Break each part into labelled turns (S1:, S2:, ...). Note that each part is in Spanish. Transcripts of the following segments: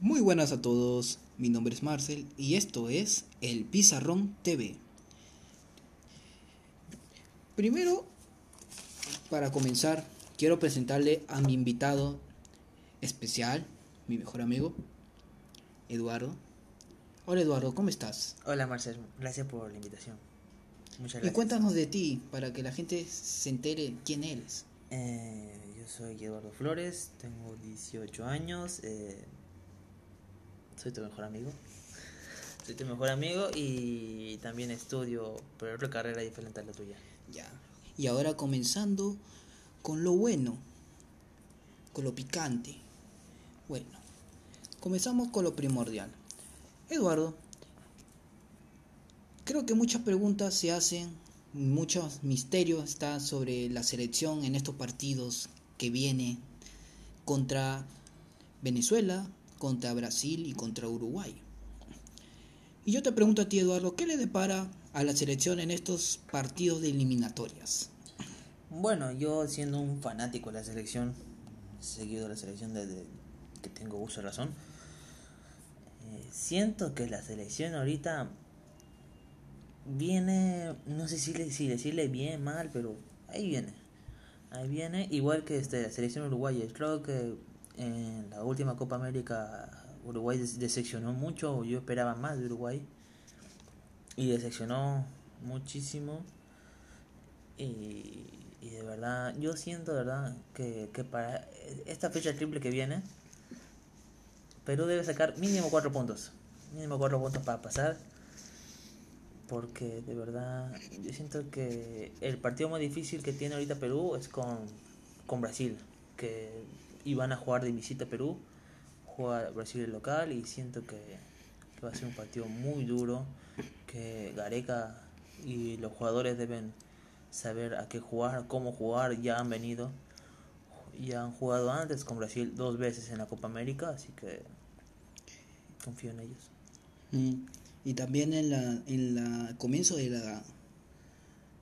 S1: Muy buenas a todos, mi nombre es Marcel y esto es El Pizarrón TV. Primero, para comenzar, quiero presentarle a mi invitado especial, mi mejor amigo, Eduardo. Hola Eduardo, ¿cómo estás?
S2: Hola Marcel, gracias por la invitación. Muchas
S1: Y
S2: gracias.
S1: cuéntanos de ti, para que la gente se entere quién eres.
S2: Eh, yo soy Eduardo Flores, tengo 18 años, eh, soy tu mejor amigo. Soy tu mejor amigo y también estudio, pero otra carrera diferente a la tuya.
S1: Ya. Y ahora comenzando con lo bueno, con lo picante. Bueno, comenzamos con lo primordial. Eduardo, creo que muchas preguntas se hacen, muchos misterios están sobre la selección en estos partidos que viene contra Venezuela, contra Brasil y contra Uruguay. Y yo te pregunto a ti, Eduardo, ¿qué le depara a la selección en estos partidos de eliminatorias?
S2: Bueno, yo siendo un fanático de la selección, seguido de la selección desde que tengo uso de razón, eh, siento que la selección ahorita viene, no sé si, le- decirle bien, mal, pero ahí viene. Ahí viene, igual que este, la selección uruguaya. Creo que en la última Copa América Uruguay decepcionó mucho, yo esperaba más de Uruguay. Y decepcionó muchísimo. Y, y de verdad, yo siento de verdad que, que para esta fecha triple que viene, Perú debe sacar mínimo cuatro puntos. Mínimo cuatro puntos para pasar. Porque de verdad, yo siento que el partido más difícil que tiene ahorita Perú es con, con Brasil. Que iban a jugar de visita a Perú. Juega Brasil el local y siento que, que va a ser un partido muy duro. Que Gareca y los jugadores deben saber a qué jugar, cómo jugar. Ya han venido ya han jugado antes con Brasil dos veces en la Copa América, así que confío en ellos.
S1: Mm, Y también en la en la comienzo de la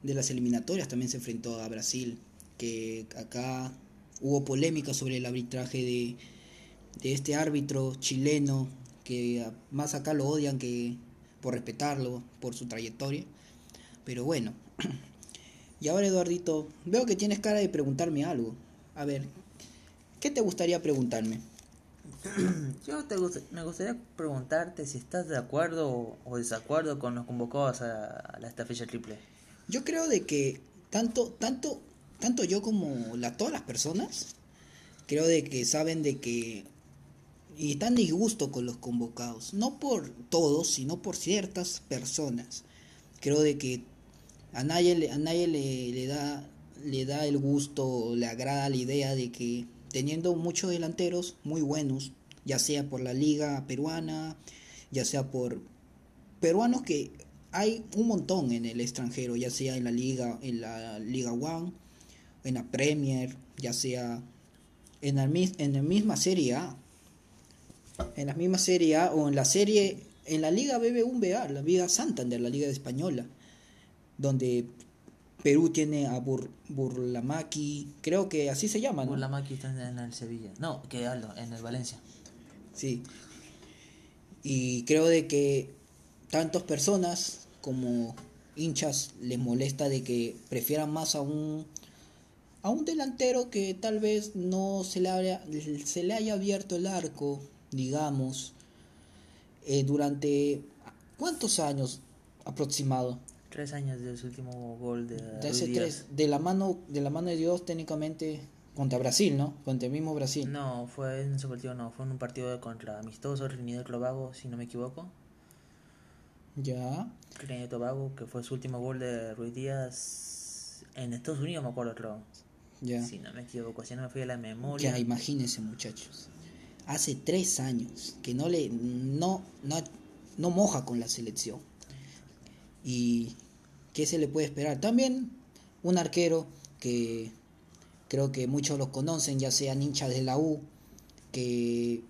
S1: de las eliminatorias también se enfrentó a Brasil, que acá hubo polémica sobre el arbitraje de, de este árbitro chileno que más acá lo odian que por respetarlo, por su trayectoria. Pero bueno. Y ahora Eduardito, veo que tienes cara de preguntarme algo. A ver, ¿qué te gustaría preguntarme?
S2: Yo te gust- me gustaría preguntarte si estás de acuerdo o, desacuerdo con los convocados a, a la- esta fecha triple.
S1: Yo creo de que tanto, tanto, tanto yo como la, todas las personas, creo de que saben de que y están disgusto con los convocados, no por todos, sino por ciertas personas. Creo de que a nadie, le- a nadie le, le da le da el gusto, le agrada la idea de que teniendo muchos delanteros muy buenos, ya sea por la liga peruana, ya sea por peruanos que hay un montón en el extranjero, ya sea en la liga, en la Liga One, en la Premier, ya sea en la, en la misma Serie A, en la misma Serie A o en la serie, en la Liga BB1BA, la Liga Santander, la Liga Española, donde Perú tiene a Bur, Burlamaki, creo que así se llama, ¿no?
S2: Burlamaki está en, en el Sevilla. No, que Aldo, en el Valencia.
S1: Sí. Y creo de que tantas personas como hinchas les molesta de que prefieran más a un a un delantero que tal vez no se le haya, se le haya abierto el arco, digamos, eh, durante ¿cuántos años aproximado?
S2: Tres años de su último gol de
S1: De
S2: Ruiz
S1: hace
S2: Díaz.
S1: tres, de la mano, de la mano de Dios técnicamente contra Brasil, ¿no? Contra el mismo Brasil.
S2: No, fue en ese partido, no, fue en un partido contra Amistoso, Trinidad y Tobago, si no me equivoco.
S1: Ya.
S2: Trinidad y Tobago, que fue su último gol de Ruiz Díaz en Estados Unidos, me acuerdo, creo.
S1: Ya.
S2: Si no me equivoco, si no me fui a la memoria.
S1: Ya, imagínense muchachos. Hace tres años que no le no, no, no moja con la selección. Y qué se le puede esperar. También un arquero que creo que muchos los conocen, ya sean hinchas de la U, que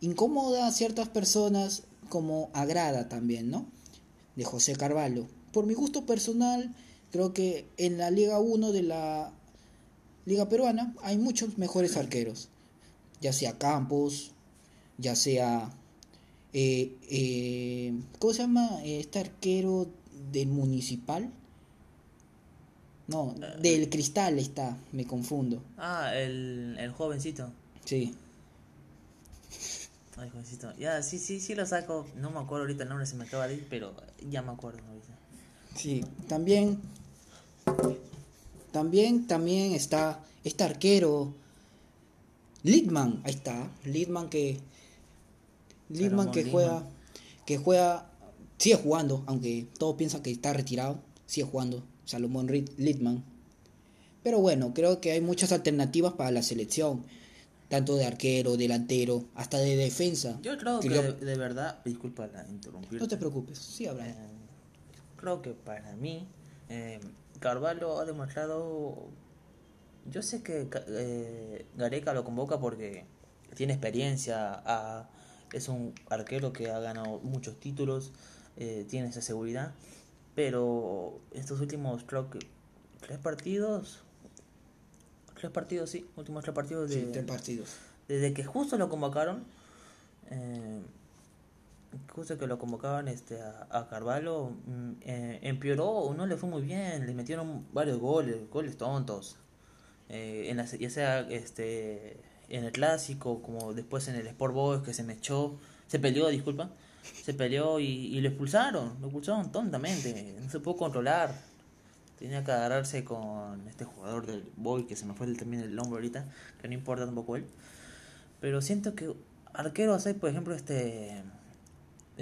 S1: incomoda a ciertas personas como agrada también, ¿no? De José Carvalho. Por mi gusto personal, creo que en la Liga 1 de la Liga Peruana hay muchos mejores arqueros, ya sea Campos, ya sea, eh, eh, ¿cómo se llama? Este arquero del municipal. No, del cristal está, me confundo.
S2: Ah, el, el jovencito.
S1: Sí.
S2: Ay, jovencito. Ya, sí, sí, sí lo saco. No me acuerdo ahorita el nombre, se me acaba de ir, pero ya me acuerdo ahorita.
S1: Sí, también, también, también está este arquero, Lidman, ahí está, Lidman que, Lidman que juega, que juega, sigue jugando, aunque todos piensan que está retirado, sigue jugando, Salomón Lidman. Pero bueno, creo que hay muchas alternativas para la selección, tanto de arquero, delantero, hasta de defensa.
S2: Yo creo que de, de verdad, disculpa la interrumpir.
S1: No te preocupes, sí,
S2: Eh,
S1: Abraham.
S2: creo que para mí, eh, Carvalho ha demostrado. Yo sé que eh, Gareca lo convoca porque tiene experiencia, ha- es un arquero que ha ganado muchos títulos, eh, tiene esa seguridad, pero estos últimos, creo que tres partidos, tres partidos, sí, últimos tres partidos de,
S1: Sí, tres partidos.
S2: desde que justo lo convocaron, eh, justo que lo convocaban este, a, a Carvalho, mm, eh, empeoró, no le fue muy bien, le metieron varios goles, goles tontos. Eh, en la, ya sea este, en el clásico, como después en el Sport Boys, que se me echó, se peleó, disculpa, se peleó y, y lo expulsaron, lo expulsaron tontamente, no se pudo controlar. Tenía que agarrarse con este jugador del Boy, que se me fue el, también el nombre ahorita, que no importa tampoco él. Pero siento que arqueros hay, por ejemplo, este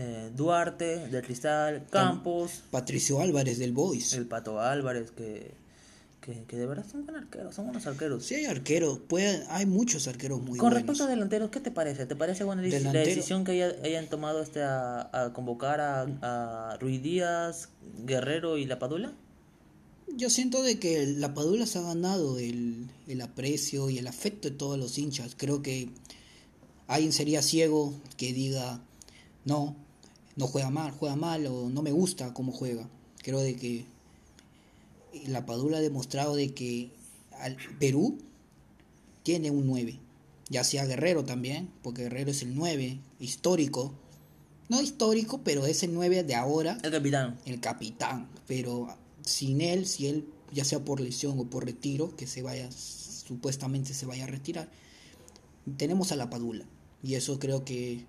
S2: eh, Duarte del Cristal, Campos,
S1: Patricio Álvarez del Boys.
S2: el Pato Álvarez, que, que, que de verdad son buenos arqueros, son buenos arqueros.
S1: Sí hay arqueros, puede, hay muchos arqueros muy
S2: Con
S1: buenos.
S2: respecto a delanteros, ¿qué te parece? ¿Te parece buena la decisión que haya- hayan tomado este a, a convocar a, a Ruiz Díaz, Guerrero y La Padula?
S1: Yo siento de que la Padula se ha ganado el, el aprecio y el afecto de todos los hinchas. Creo que alguien sería ciego que diga, no, no juega mal, juega mal o no me gusta cómo juega. Creo de que la Padula ha demostrado de que al Perú tiene un 9. Ya sea Guerrero también, porque Guerrero es el 9 histórico. No histórico, pero es el 9 de ahora
S2: El capitán.
S1: el capitán, pero sin él, si él ya sea por lesión o por retiro, que se vaya, supuestamente se vaya a retirar, tenemos a la Padula. Y eso creo que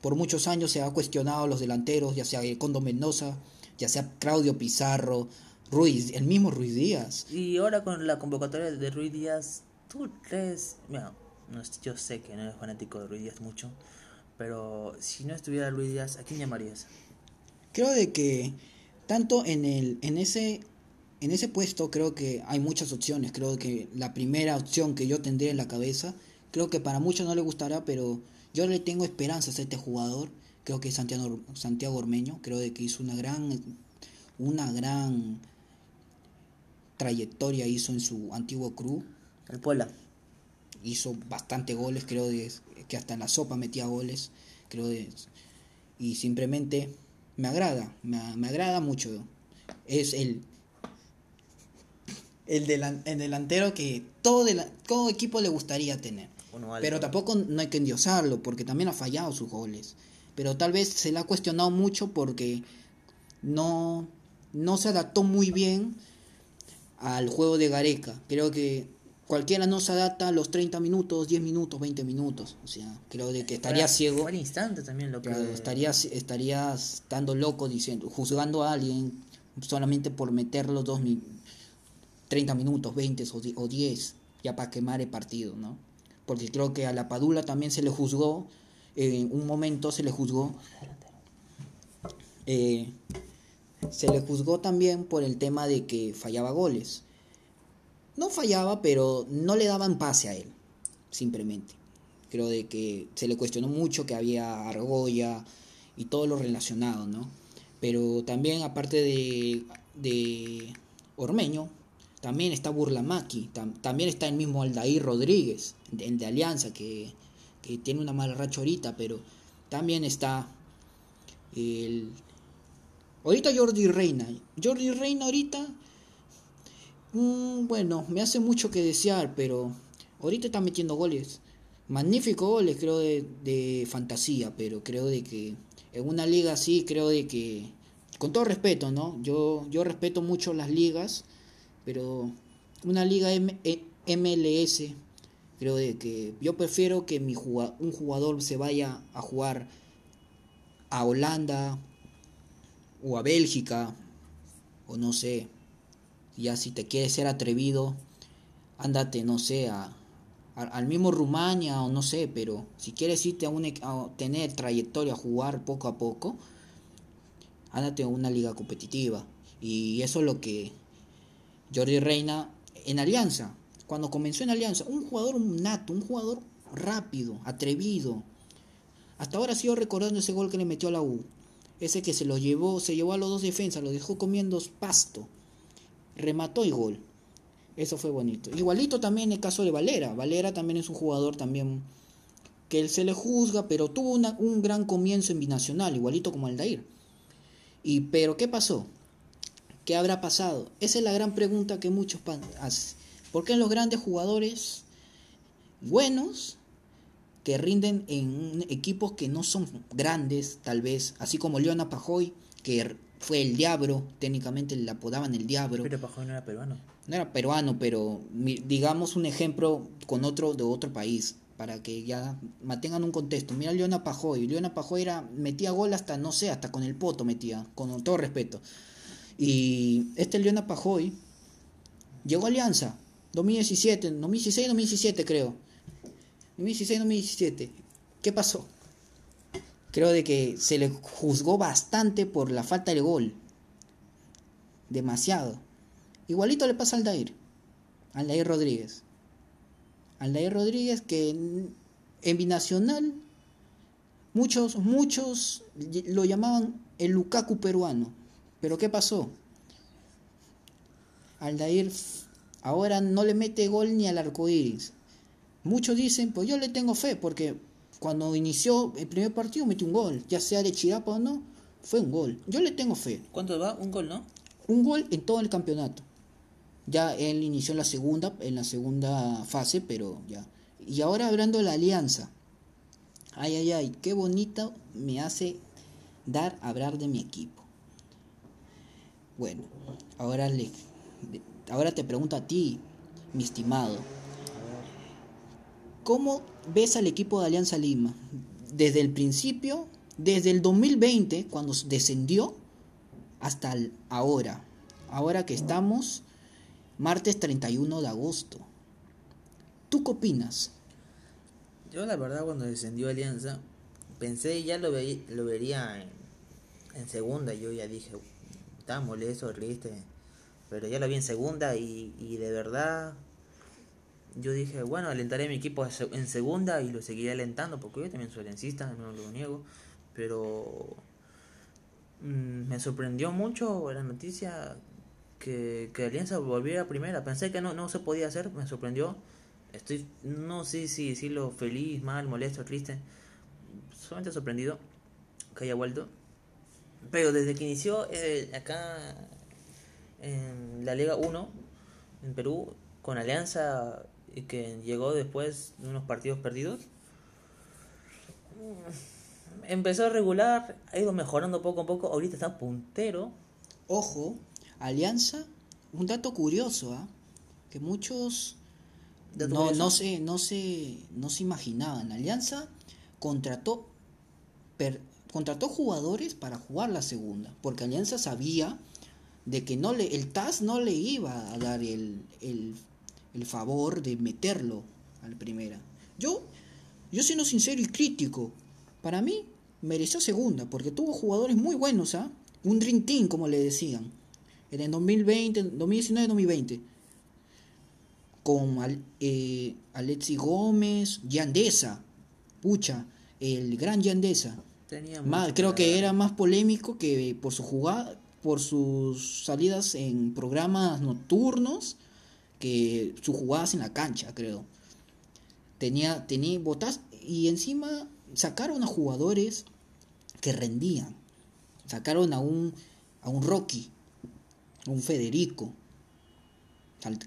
S1: por muchos años se ha cuestionado a los delanteros, ya sea Condo Mendoza, ya sea Claudio Pizarro, Ruiz, el mismo Ruiz Díaz.
S2: Y ahora con la convocatoria de Ruiz Díaz, ¿tú crees? Mira, no, yo sé que no eres fanático de Ruiz Díaz mucho, pero si no estuviera Ruiz Díaz, ¿a quién llamarías?
S1: Creo de que tanto en el en ese en ese puesto creo que hay muchas opciones. Creo que la primera opción que yo tendría en la cabeza, creo que para muchos no le gustará, pero yo le tengo esperanzas a este jugador. Creo que es Santiago Santiago Ormeño, creo de que hizo una gran una gran trayectoria hizo en su antiguo club,
S2: El Puebla.
S1: hizo bastante goles, creo de, que hasta en la sopa metía goles, creo de, y simplemente me agrada, me, me agrada mucho. Es el el, delan- el delantero que todo, dela- todo equipo le gustaría tener.
S2: Uno alto.
S1: Pero tampoco no hay que endiosarlo, porque también ha fallado sus goles. Pero tal vez se le ha cuestionado mucho porque no, no se adaptó muy bien al juego de Gareca. Creo que cualquiera no se adapta a los 30 minutos, 10 minutos, 20 minutos. O sea, creo de que estaría ciego.
S2: Al instante también lo que...
S1: Estarías, estarías estando loco diciendo, juzgando a alguien solamente por meterlo dos mi- 30 minutos, 20 o di- o 10, ya para quemar el partido, ¿no? Porque creo que a la Padula también se le juzgó, en un momento se le juzgó, eh, se le juzgó también por el tema de que fallaba goles. No fallaba, pero no le daban pase a él, simplemente. Creo de que se le cuestionó mucho que había argolla y todo lo relacionado, ¿no? Pero también aparte de, de Ormeño, también está Burlamaki, tam- también está el mismo Aldair Rodríguez, el de Alianza, que, que tiene una mala racha ahorita, pero también está el... Ahorita Jordi Reina. Jordi Reina ahorita, mm, bueno, me hace mucho que desear, pero ahorita está metiendo goles. magnífico goles creo de, de fantasía, pero creo de que en una liga así creo de que con todo respeto, ¿no? Yo yo respeto mucho las ligas, pero una liga M MLS e, creo de que yo prefiero que mi un jugador se vaya a jugar a Holanda o a Bélgica o no sé, ya si te quieres ser atrevido, ándate, no sé, a, al mismo Rumania o no sé, pero si quieres irte a, un, a tener trayectoria, jugar poco a poco, ándate a una liga competitiva. Y eso es lo que Jordi Reina en Alianza, cuando comenzó en Alianza, un jugador nato, un jugador rápido, atrevido. Hasta ahora sigo recordando ese gol que le metió a la U. Ese que se lo llevó, se llevó a los dos defensas, lo dejó comiendo pasto. Remató y gol. Eso fue bonito. Igualito también el caso de Valera. Valera también es un jugador también que él se le juzga, pero tuvo un gran comienzo en binacional, igualito como Aldair. Y pero ¿qué pasó? ¿Qué habrá pasado? Esa es la gran pregunta que muchos hacen. ¿Por qué los grandes jugadores buenos que rinden en equipos que no son grandes, tal vez, así como Leona Pajoy, que fue el diablo, técnicamente le apodaban el diablo.
S2: Pero Pajoy no era peruano
S1: no era peruano, pero digamos un ejemplo con otro de otro país, para que ya mantengan un contexto. Mira Leona Pajoy, Leona Pajoy era, metía gol hasta, no sé, hasta con el poto metía, con todo respeto. Y este Leona Pajoy llegó a Alianza, 2017, 2016, 2017 creo. 2016, 2017. ¿Qué pasó? Creo de que se le juzgó bastante por la falta de gol. Demasiado. Igualito le pasa al Dair, al Dair Rodríguez. Al Dair Rodríguez que en, binacional muchos, muchos lo llamaban el Lukaku peruano. Pero ¿qué pasó? Aldair ahora no le mete gol ni al arco iris. Muchos dicen, pues yo le tengo fe, porque cuando inició el primer partido metió un gol, ya sea de Chirapa o no, fue un gol. Yo le tengo fe.
S2: ¿Cuánto va? Un gol, ¿no?
S1: Un gol en todo el campeonato. Ya él inició en la segunda, en la segunda fase, pero ya. Y ahora hablando de la alianza. Ay, ay, ay, qué bonito me hace dar hablar de mi equipo. Bueno, ahora le ahora te pregunto a ti, mi estimado. ¿Cómo ves al equipo de Alianza Lima? Desde el principio, desde el 2020, cuando descendió, hasta ahora. Ahora que estamos martes 31 de agosto. ¿Tú qué opinas?
S2: Yo la verdad cuando descendió Alianza, pensé ya lo, lo vería en, segunda, yo ya dije, molesto, triste, pero ya lo vi en segunda y, y de verdad yo dije, bueno, alentaré a mi equipo en segunda y lo seguiré alentando, porque yo también soy alencista, no lo niego, pero mm, me sorprendió mucho la noticia que, que Alianza volviera a primera. Pensé que no, no se podía hacer, me sorprendió. Estoy, no sé si decirlo feliz, mal, molesto, triste. Solamente sorprendido que haya vuelto. Pero desde que inició eh, acá en la Liga 1, en Perú, con Alianza, que llegó después de unos partidos perdidos, empezó a regular, ha ido mejorando poco a poco. Ahorita está puntero.
S1: Ojo, Alianza, un dato curioso, ¿ah? que muchos no, no, se, no, se, no se imaginaban. Alianza contrató, contrató jugadores para jugar la segunda, porque Alianza sabía de que no le, el TAS no le iba a dar el, el, el favor de meterlo a la primera. Yo, yo siendo sincero y crítico, para mí mereció segunda, porque tuvo jugadores muy buenos, ¿ah? un Dream Team, como le decían en el 2020, 2019, 2020. Con eh, Alexi Gómez, Yandesa, pucha, el gran Yandesa. Más, creo que era más polémico que por su jugada, por sus salidas en programas nocturnos que sus jugadas en la cancha, creo. Tenía, tenía botas y encima sacaron a jugadores que rendían. Sacaron a un, a un Rocky, un Federico,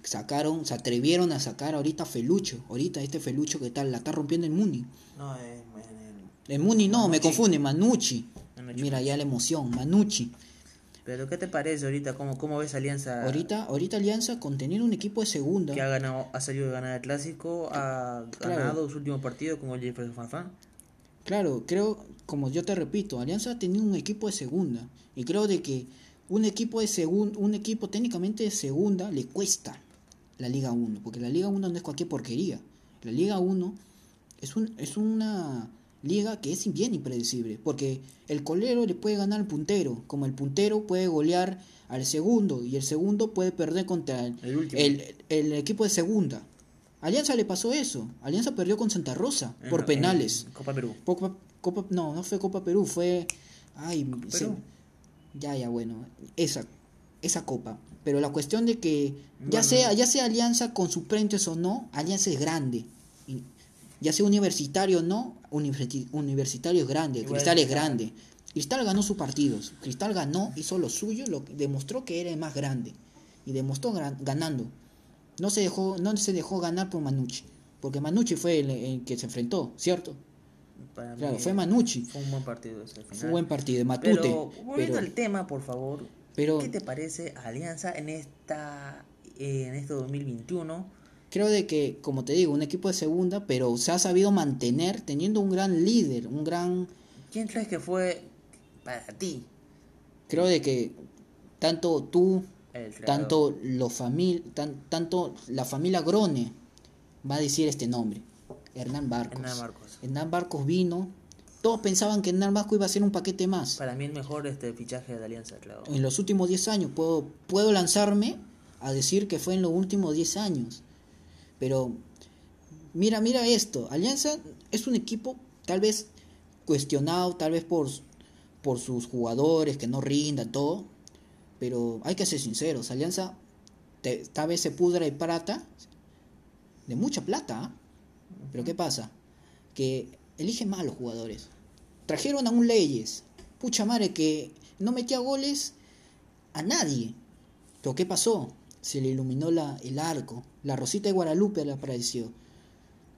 S1: Sacaron, se atrevieron a sacar ahorita a Felucho. Ahorita este Felucho que tal, la está rompiendo en Muni.
S2: No, es En
S1: Muni no, me confunde, Manucci.
S2: Manucci.
S1: Mira ya la emoción, Manucci.
S2: Pero ¿qué te parece ahorita? ¿Cómo, cómo ves Alianza?
S1: Ahorita, ahorita Alianza con tener un equipo de segunda.
S2: Que ha ganado, ha salido de ganar el clásico, ha
S1: Claro.
S2: ganado su último partido con el Jefferson Farfán.
S1: Claro, creo, como yo te repito, Alianza ha tenido un equipo de segunda. Y creo de que un equipo de segunda, un equipo técnicamente de segunda le cuesta la Liga 1. Porque la Liga 1 no es cualquier porquería. La Liga 1 es, un, es una liga que es bien impredecible. Porque el colero le puede ganar al puntero. Como el puntero puede golear al segundo. Y el segundo puede perder contra el,
S2: El último.
S1: el- el equipo de segunda. Alianza le pasó eso. Alianza perdió con Santa Rosa
S2: En-
S1: por
S2: en
S1: penales.
S2: Copa Perú.
S1: Copa, Copa, no, no fue Copa Perú, fue. Ay, se-
S2: Perú.
S1: ya, ya, bueno, esa, esa copa. Pero la cuestión de que, ya
S2: Bueno.
S1: sea, ya sea Alianza con suplentes o no, Alianza es grande. Y ya sea universitario o no, universitario es grande,
S2: Igual
S1: Cristal es grande. Cristal ganó sus partidos, Cristal ganó, hizo lo suyo, lo, demostró que era el más grande. Y demostró ganando. No se dejó, no se dejó ganar por Manucci. Porque Manucci fue el, el que se enfrentó, ¿cierto?
S2: Para
S1: Claro,
S2: mí
S1: fue Manucci.
S2: Fue un buen partido ese al final.
S1: Fue un buen partido Matute.
S2: Pero, volviendo al tema, por favor,
S1: pero
S2: ¿qué te parece Alianza en esta eh, en este 2021?
S1: Creo de que, como te digo, un equipo de segunda, pero se ha sabido mantener teniendo un gran líder, un gran...
S2: ¿Quién crees que fue para ti
S1: Creo de que tanto tú, tanto, los famil, tan- tanto la familia Grone va a decir este nombre, Hernán Barcos.
S2: Hernán Marcos.
S1: Hernán Barcos vino, todos pensaban que Hernán Barcos iba a ser un paquete más.
S2: Para mí el mejor este fichaje de la Alianza, claro.
S1: en los últimos 10 años. Puedo, puedo lanzarme a decir que fue en los últimos 10 años. Pero mira, mira esto. Alianza es un equipo tal vez cuestionado, tal vez por, por sus jugadores que no rindan, todo. Pero hay que ser sinceros. Alianza te- tal vez se pudra de plata, de mucha plata. ¿ah? Pero ¿qué pasa? Que eligen mal los jugadores. Trajeron a un Leyes. Pucha madre que no metía goles a nadie. Pero ¿qué pasó? Se le iluminó la, el arco. La Rosita de Guadalupe le apareció.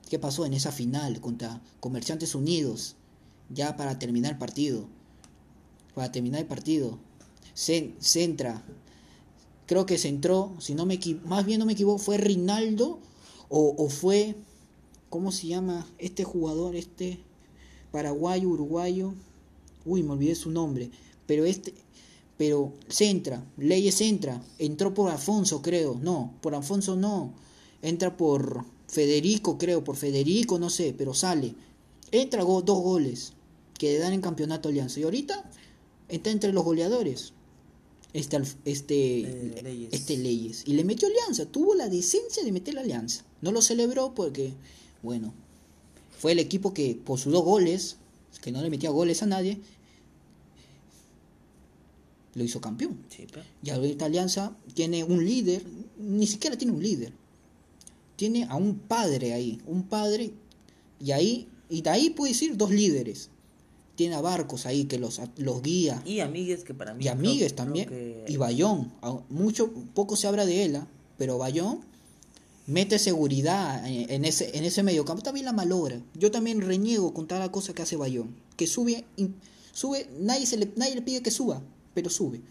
S1: ¿Qué pasó en esa final contra Comerciantes Unidos? Ya para terminar el partido. Para terminar el partido. Se, se entra. Creo que se entró, si no me más bien no me equivoco, fue Rinaldo o, o fue, ¿cómo se llama? Este jugador, este paraguayo, uruguayo. Uy, me olvidé su nombre. Pero este, pero se entra, Leyes entra, entró por Alfonso, creo, no, por Alfonso no, entra por Federico, creo, por Federico, no sé, pero sale, entra go- dos goles que le dan en campeonato Alianza y ahorita está entre los goleadores. Este, este,
S2: Eh, Leyes.
S1: este Leyes. Y le metió Alianza, tuvo la decencia de meter la Alianza. No lo celebró porque, bueno, fue el equipo que por sus dos goles, que no le metía goles a nadie, lo hizo campeón.
S2: Sí, pe.
S1: Y ahorita Alianza tiene un líder, ni siquiera tiene un líder. Tiene a un padre ahí, un padre, y ahí, y de ahí puede decir dos líderes. Tiene a Barcos ahí que los, los guía.
S2: Y Amigues, que para mí.
S1: Y Amigues
S2: creo-
S1: también.
S2: creo que-
S1: Y Bayón. a- Mucho, poco se habla de él, ¿ah? pero Bayón mete seguridad en, ese, en ese medio campo. También la malogra. Yo también reniego con cada cosa que hace Bayón. Que sube, sube, nadie, se le, nadie le pide que suba, pero sube.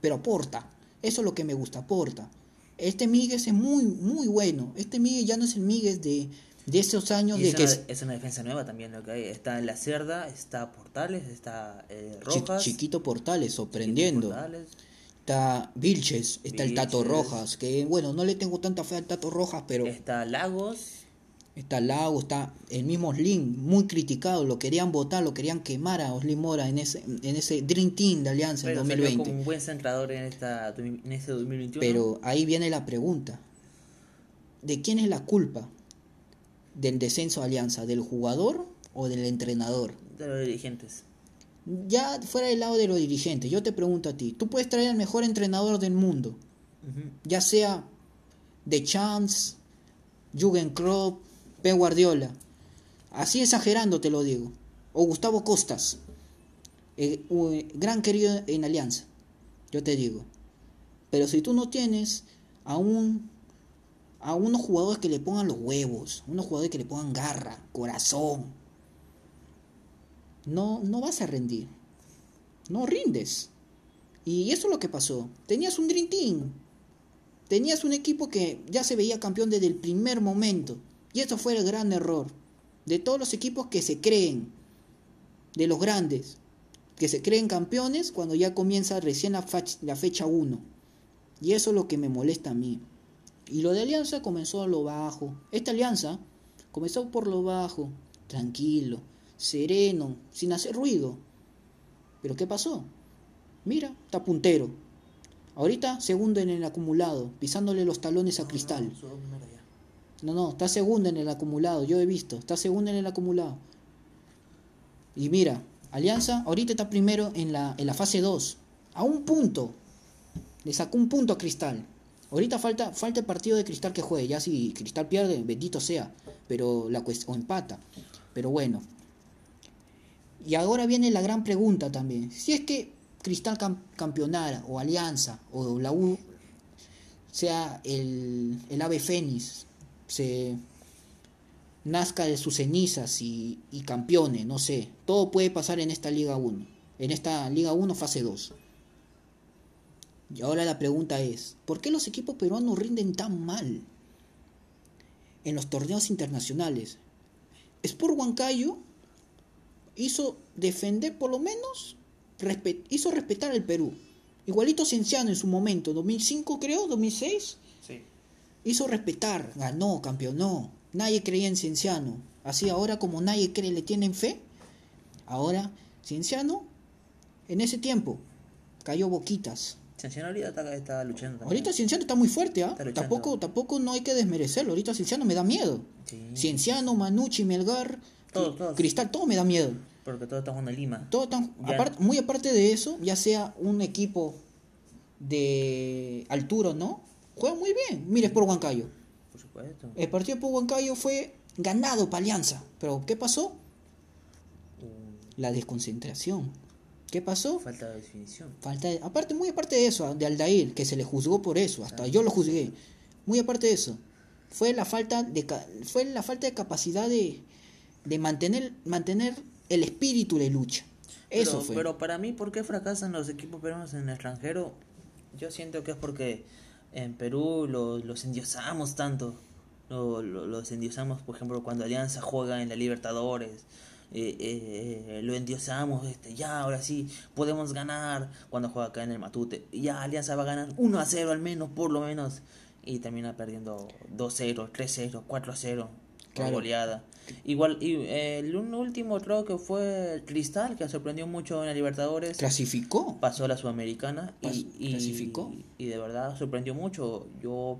S1: Pero aporta. Eso es lo que me gusta, aporta. Este Miguel es muy, muy bueno. Este Miguel ya no es el Miguel de, de esos años
S2: Y
S1: de
S2: es,
S1: que
S2: una,
S1: es
S2: una defensa nueva también lo que hay. Está en la Cerda, está Portales, está eh, Rojas.
S1: chiquito Portales, sorprendiendo.
S2: Portales.
S1: Está Vilches, está el Tato. Rojas, que bueno, no le tengo tanta fe al Tato Rojas, pero
S2: Está Lagos.
S1: Está Lago, está el mismo Slim, muy criticado, lo querían votar, lo querían quemar a Slim Mora en ese, en ese Dream Team de Alianza en
S2: Pero salió
S1: 2020.
S2: como un buen centrador en, esta, en este 2021.
S1: Pero ahí viene la pregunta, ¿de quién es la culpa del descenso de Alianza? ¿Del jugador o del entrenador?
S2: De los dirigentes.
S1: Ya fuera del lado de los dirigentes, yo te pregunto a ti, tú puedes traer al mejor entrenador del mundo, ya sea de Chance, Jürgen Klopp, Pep Guardiola, así exagerando te lo digo, o Gustavo Costas, eh, un gran querido en Alianza, yo te digo. Pero si tú no tienes a un a unos jugadores que le pongan los huevos, unos jugadores que le pongan garra, corazón. No, no vas a rendir. No rindes. Y eso es lo que pasó. Tenías un Dream Team. Tenías un equipo que ya se veía campeón desde el primer momento. Y eso fue el gran error. De todos los equipos que se creen. De los grandes. Que se creen campeones cuando ya comienza recién la, la fecha 1. Y eso es lo que me molesta a mí. Y lo de Alianza comenzó a lo bajo. Esta alianza comenzó por lo bajo. Tranquilo. Sereno. Sin hacer ruido. Pero ¿qué pasó? Mira, está puntero. Ahorita segundo en el acumulado, pisándole los talones a Cristal. No, no, está segundo en el acumulado, yo he visto, está segundo en el acumulado. Y mira, Alianza ahorita está primero en la, en la fase 2, a un punto. Le sacó un punto a Cristal. Ahorita falta, falta el partido de Cristal que juegue, ya si Cristal pierde, bendito sea, pero la o empata. Pero bueno. Y ahora viene la gran pregunta también. Si es que Cristal campeonara o Alianza o la U sea el, el ave fénix, se nazca de sus cenizas y, y campeone, no sé. Todo puede pasar en esta Liga 1, en esta Liga 1 fase 2. Y ahora la pregunta es, ¿por qué los equipos peruanos rinden tan mal en los torneos internacionales? Sport Huancayo hizo defender por lo menos hizo respetar al Perú. Igualito Cienciano en su momento, 2005 creo, 2006. Sí. Hizo respetar, ganó, campeonó. Nadie creía en Cienciano. Así ahora como nadie cree, le tienen fe. Ahora Cienciano, en ese tiempo, cayó boquitas.
S2: Cienciano ahorita está, luchando.
S1: Ahorita Cienciano está muy fuerte, ¿ah? Tampoco, tampoco no hay que desmerecerlo. Ahorita Cienciano me da miedo. Cienciano, Manucci, Melgar, Cristal, todo me da miedo.
S2: Porque todo está jugando en Lima.
S1: Todo muy aparte de eso, ya sea un equipo de altura no, juega muy bien. Mire, por Huancayo.
S2: Por supuesto.
S1: El partido por Huancayo fue ganado para Alianza. Pero ¿qué pasó? La desconcentración. ¿Qué pasó?
S2: Falta de definición.
S1: Falta aparte, muy aparte de eso, de Aldair, que se le juzgó por eso, hasta yo lo juzgué. Muy aparte de eso, fue la falta de, fue la falta de capacidad de, de mantener, mantener el espíritu de lucha. Eso
S2: pero,
S1: fue.
S2: Pero para mí, ¿por qué fracasan los equipos peruanos en el extranjero? Yo siento que es porque en Perú los, endiosamos tanto. los endiosamos, por ejemplo, cuando Alianza juega en la Libertadores. Eh, eh, lo endiosamos, este, ya, ahora sí, podemos ganar cuando juega acá en el Matute. Ya, Alianza va a ganar 1 a 0 al menos, por lo menos. Y termina perdiendo 2-0, 3-0, 4-0 goleada. Igual, y, eh, el último creo que fue Cristal, que sorprendió mucho en la Libertadores.
S1: Clasificó.
S2: Pasó a la Sudamericana y,
S1: clasificó.
S2: Y, de verdad sorprendió mucho. Yo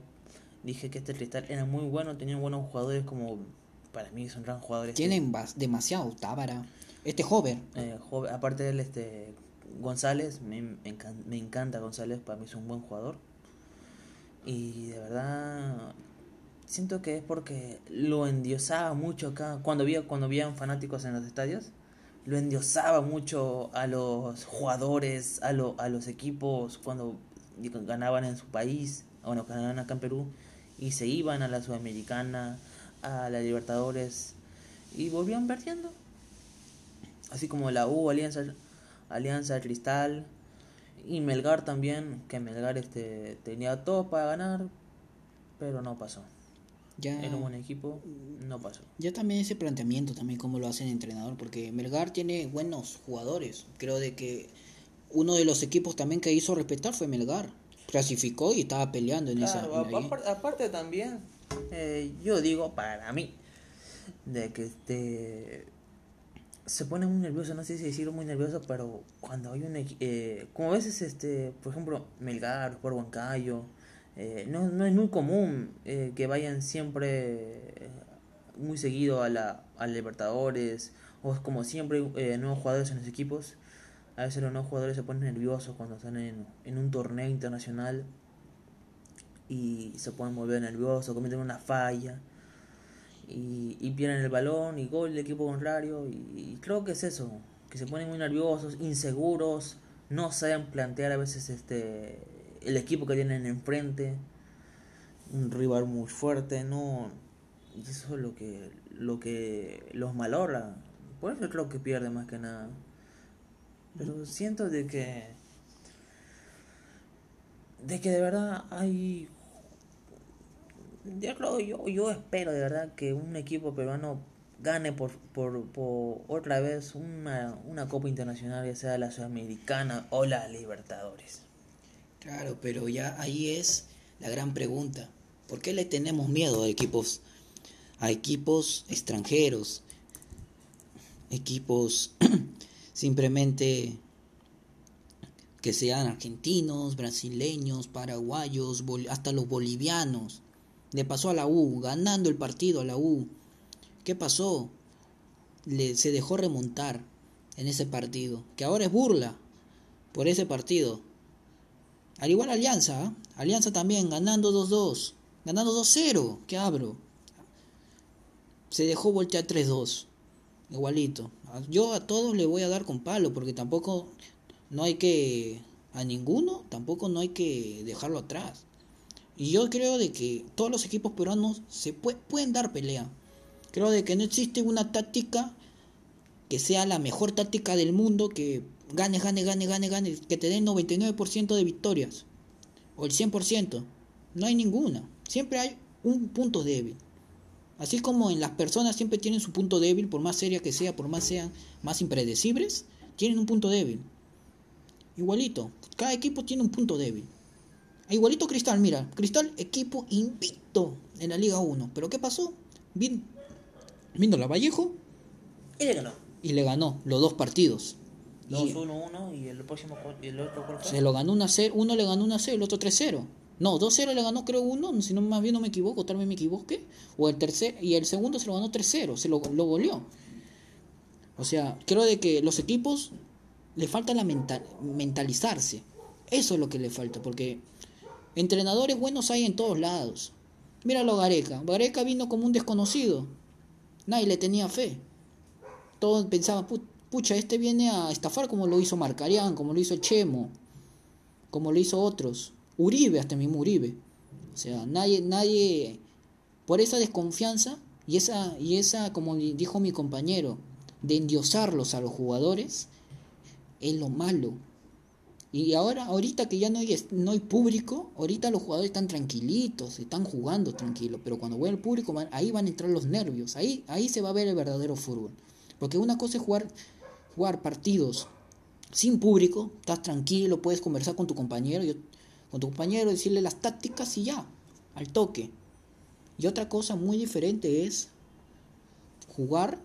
S2: dije que este Cristal era muy bueno, tenían buenos jugadores como para mí son gran jugadores.
S1: Tienen demasiado Tábara. Este joven.
S2: Eh, aparte de él, este González, me, me encanta González, para mí es un buen jugador. Y de verdad siento que es porque lo endiosaba mucho acá. Cuando había, cuando habían fanáticos en los estadios, lo endiosaba mucho a los jugadores, a, a los equipos cuando ganaban en su país, bueno, ganaban acá en Perú, y se iban a la Sudamericana, a la Libertadores, y volvían perdiendo. Así como la U, Alianza, Alianza Cristal, y Melgar también, que Melgar este, tenía todo para ganar, pero no pasó. Ya, era un buen equipo, no pasó.
S1: Ya también ese planteamiento, también como lo hace el entrenador, porque Melgar tiene buenos jugadores. Creo de que uno de los equipos también que hizo respetar fue Melgar. Clasificó y estaba peleando en esa.
S2: aparte, también, eh, yo digo para mí, de que este se pone muy nervioso, no sé si decirlo muy nervioso, pero cuando hay un eh, como a veces este, por ejemplo, Melgar, por Huancayo, eh, no, no, es muy común eh, que vayan siempre eh, muy seguido a la Libertadores o como siempre nuevos jugadores en los equipos. A veces los nuevos jugadores se ponen nerviosos cuando están en, en un torneo internacional y se pueden volver nerviosos, cometen una falla y, y pierden el balón y gol del equipo contrario. Y, y, creo que es eso, que se ponen muy nerviosos, inseguros, no saben plantear a veces este el equipo que tienen enfrente. un rival muy fuerte, no. Eso es lo que, lo que los malora. Por eso creo que pierde más que nada. Pero siento de que. De que de verdad hay. Yo yo, yo espero de verdad que un equipo peruano gane por, por, por otra vez una, una Copa Internacional, ya sea la Sudamericana o la Libertadores.
S1: Claro, pero ya ahí es la gran pregunta. ¿Por qué le tenemos miedo a equipos, a equipos extranjeros? Equipos simplemente que sean argentinos, brasileños, paraguayos, hasta los bolivianos. Le pasó a la U, ganando el partido a la U. ¿Qué pasó? Le, se dejó remontar en ese partido, que ahora es burla por ese partido. Al igual Alianza, ¿eh? Alianza también ganando 2-2, ganando 2-0, ¿qué abro? Se dejó voltear 3-2, igualito. Yo a todos le voy a dar con palo, porque tampoco no hay que, a ninguno, tampoco no hay que dejarlo atrás. Y yo creo de que todos los equipos peruanos se pueden dar pelea. Creo de que no existe una táctica que sea la mejor táctica del mundo, que gane, gane, gane, gane, gane, que te den 99% de victorias, o el 100%. No hay ninguna. Siempre hay un punto débil. Así como en las personas siempre tienen su punto débil, por más seria que sea, por más sean más impredecibles, tienen un punto débil. Igualito, cada equipo tiene un punto débil. Igualito Cristal, mira, Cristal equipo invicto en la Liga 1. Pero ¿qué pasó? Vino la Vallejo
S2: y le ganó.
S1: Y le ganó los dos partidos.
S2: 2-1-1 y el próximo el otro
S1: ¿cuál Se lo ganó 1-0, uno le ganó 1-0, el otro 3-0. No, 2-0 le ganó creo uno, si no más bien no me equivoco, tal vez me equivoque. O el tercer y el segundo se lo ganó 3-0, se lo, lo goleó. O sea, creo de que los equipos le falta la mental, mentalizarse. Eso es lo que le falta, porque entrenadores buenos hay en todos lados. Míralo Gareca. Gareca vino como un desconocido. Nadie le tenía fe. Todos pensaban, pucha, este viene a estafar como lo hizo Marcarián, como lo hizo Chemo, como lo hizo otros. Uribe, hasta mismo Uribe. O sea, nadie, nadie, por esa desconfianza y esa, y esa, como dijo mi compañero, de endiosarlos a los jugadores, es lo malo. Y ahora, ahorita que ya no hay, no hay público, ahorita los jugadores están tranquilitos, están jugando tranquilos, pero cuando vuelve el público, ahí van a entrar los nervios, ahí, ahí se va a ver el verdadero fútbol. Porque una cosa es jugar, jugar partidos sin público, estás tranquilo, puedes conversar con tu compañero, con tu compañero, decirle las tácticas y ya, al toque. Y otra cosa muy diferente es jugar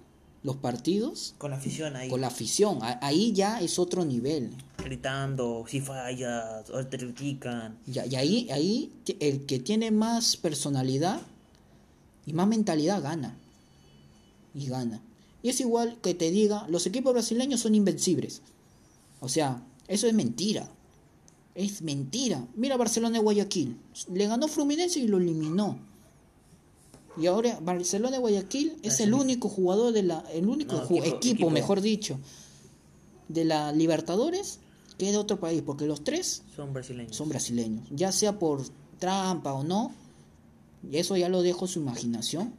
S1: los partidos
S2: con la afición ahí.
S1: Con la afición, ahí ya es otro nivel
S2: gritando, si falla, o te critican.
S1: y ahí, ahí el que tiene más personalidad y más mentalidad gana. Y gana. Y es igual que te diga, los equipos brasileños son invencibles. O sea, eso es mentira. Es mentira. Mira Barcelona de Guayaquil. Le ganó Fluminense y lo eliminó. Y ahora Barcelona de Guayaquil es el único jugador de la, el único equipo, mejor dicho, de la Libertadores que de otro país, porque los tres
S2: son brasileños.
S1: Son brasileños, ya sea por trampa o no, y eso ya lo dejo su imaginación.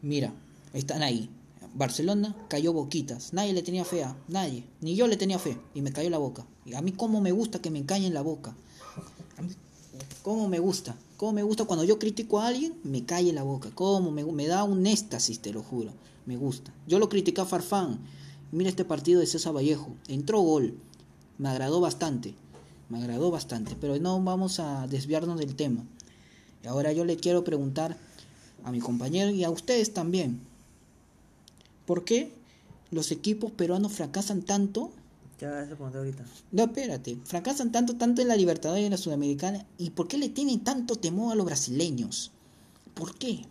S1: Mira, están ahí. Barcelona cayó boquitas, nadie le tenía fe a nadie, ni yo le tenía fe, y me cayó la boca. Y a mí cómo me gusta que me en la boca. cómo me gusta, cómo me gusta cuando yo critico a alguien, me cae la boca, cómo me, me da un éxtasis, te lo juro, me gusta. Yo lo critiqué a Farfán, Mira este partido de César Vallejo. Entró gol. Me agradó bastante. Me agradó bastante. Pero no vamos a desviarnos del tema. Y ahora yo le quiero preguntar a mi compañero y a ustedes también. ¿Por qué los equipos peruanos fracasan tanto?
S2: Ya, eso ahorita.
S1: No, espérate. Fracasan tanto, tanto en la Libertadores y en la Sudamericana. ¿Y por qué le tienen tanto temor a los brasileños? ¿Por qué?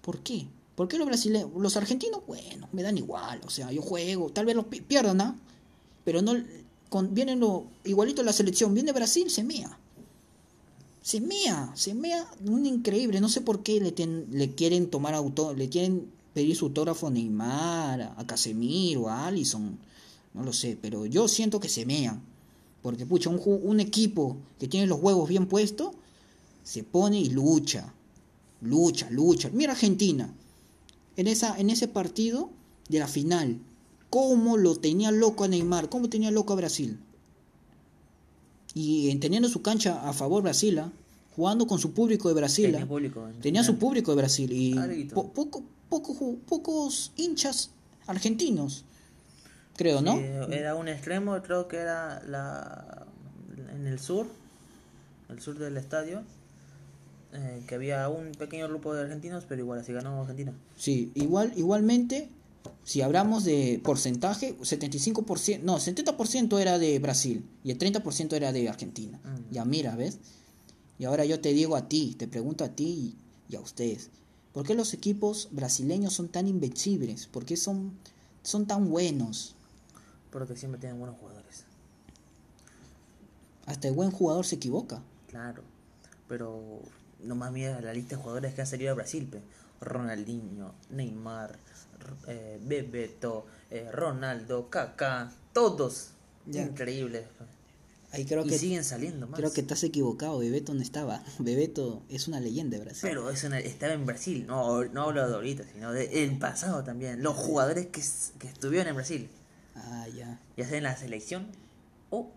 S1: ¿Por qué? ¿Por qué los brasileños? Los argentinos, bueno, me dan igual, o sea, yo juego, tal vez los pierdan, ¿ah? Pero no, con, vienen lo, igualito la selección, viene Brasil, se mea. Se mea, se mea, un increíble, no sé por qué le, le quieren tomar auto, le quieren pedir su autógrafo a Neymar, a Casemiro, a Allison, no lo sé, pero yo siento que se mea. Porque, pucha, un, un equipo que tiene los huevos bien puestos se pone y lucha, lucha, lucha. Mira Argentina, en, esa, en ese partido de la final, cómo lo tenía loco a Neymar, cómo tenía loco a Brasil. Y teniendo su cancha a favor Brasil, ¿ah? Jugando con su público de Brasil.
S2: Tenía
S1: ¿ah?
S2: público en
S1: Tenía su público de Brasil y po- poco, poco pocos hinchas argentinos, creo, ¿no?
S2: Era un extremo, creo que era la en el sur, el sur del estadio, eh, que había un pequeño grupo de argentinos, pero igual así ganó Argentina.
S1: Sí, igual, igualmente, si hablamos de porcentaje, 75%, no, 70% era de Brasil y el 30% era de Argentina.
S2: Mm.
S1: Ya mira, ¿ves? Y ahora yo te digo a ti, te pregunto a ti y, a ustedes, ¿por qué los equipos brasileños son tan invencibles? ¿Por qué son, son tan buenos?
S2: Porque siempre tienen buenos jugadores.
S1: Hasta el buen jugador se equivoca.
S2: Claro, pero nomás mira la lista de jugadores que han salido a Brasil, pe. Ronaldinho, Neymar, eh, Bebeto, eh, Ronaldo, Kaká, todos
S1: Ya.
S2: increíbles.
S1: Ahí creo
S2: y
S1: que,
S2: siguen saliendo más.
S1: creo que estás equivocado, Bebeto no estaba. Bebeto es una leyenda de Brasil.
S2: Pero eso no- estaba en Brasil, no, no hablo de ahorita, sino del pasado también. Los jugadores que, que estuvieron en Brasil,
S1: Ah, ya.
S2: ya sea en la selección o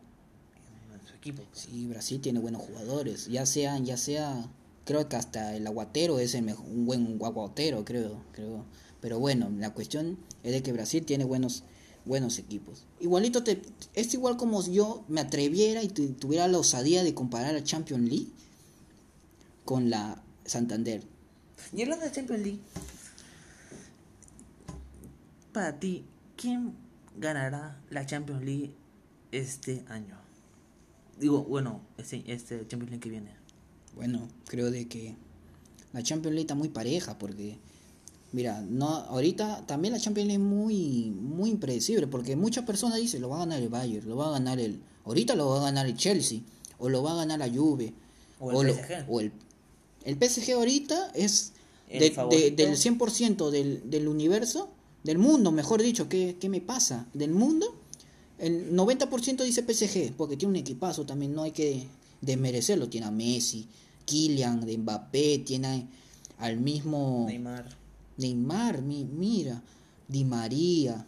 S2: en su equipo.
S1: Sí, Brasil tiene buenos jugadores. Ya sean, ya sea, creo que hasta el aguatero es el mejor, un buen aguatero, creo, creo. Pero bueno, la cuestión es de que Brasil tiene buenos, buenos equipos. Igualito te, es igual como si yo me atreviera y tu- tuviera la osadía de comparar a Champions League con la Santander.
S2: Y hablando de Champions League, para ti, ¿quién ganará la Champions League este año? Digo, bueno, este, este Champions League que viene.
S1: Bueno, creo de que la Champions League está muy pareja porque mira, no ahorita también la Champions League es muy muy impredecible porque muchas personas dicen lo va a ganar el Bayern, lo va a ganar el ahorita lo va a ganar el Chelsea o lo va a ganar la Juve
S2: O el
S1: lo-
S2: PSG.
S1: o el el PSG ahorita es de- de- del 100% del, del universo, del mundo, mejor dicho, ¿qué, ¿qué me pasa? Del mundo, el 90% dice PSG, porque tiene un equipazo también, no hay que desmerecerlo. Tiene a Messi, Kylian, de Mbappé, tiene al mismo
S2: Neymar.
S1: Neymar, mi- mira, Di María,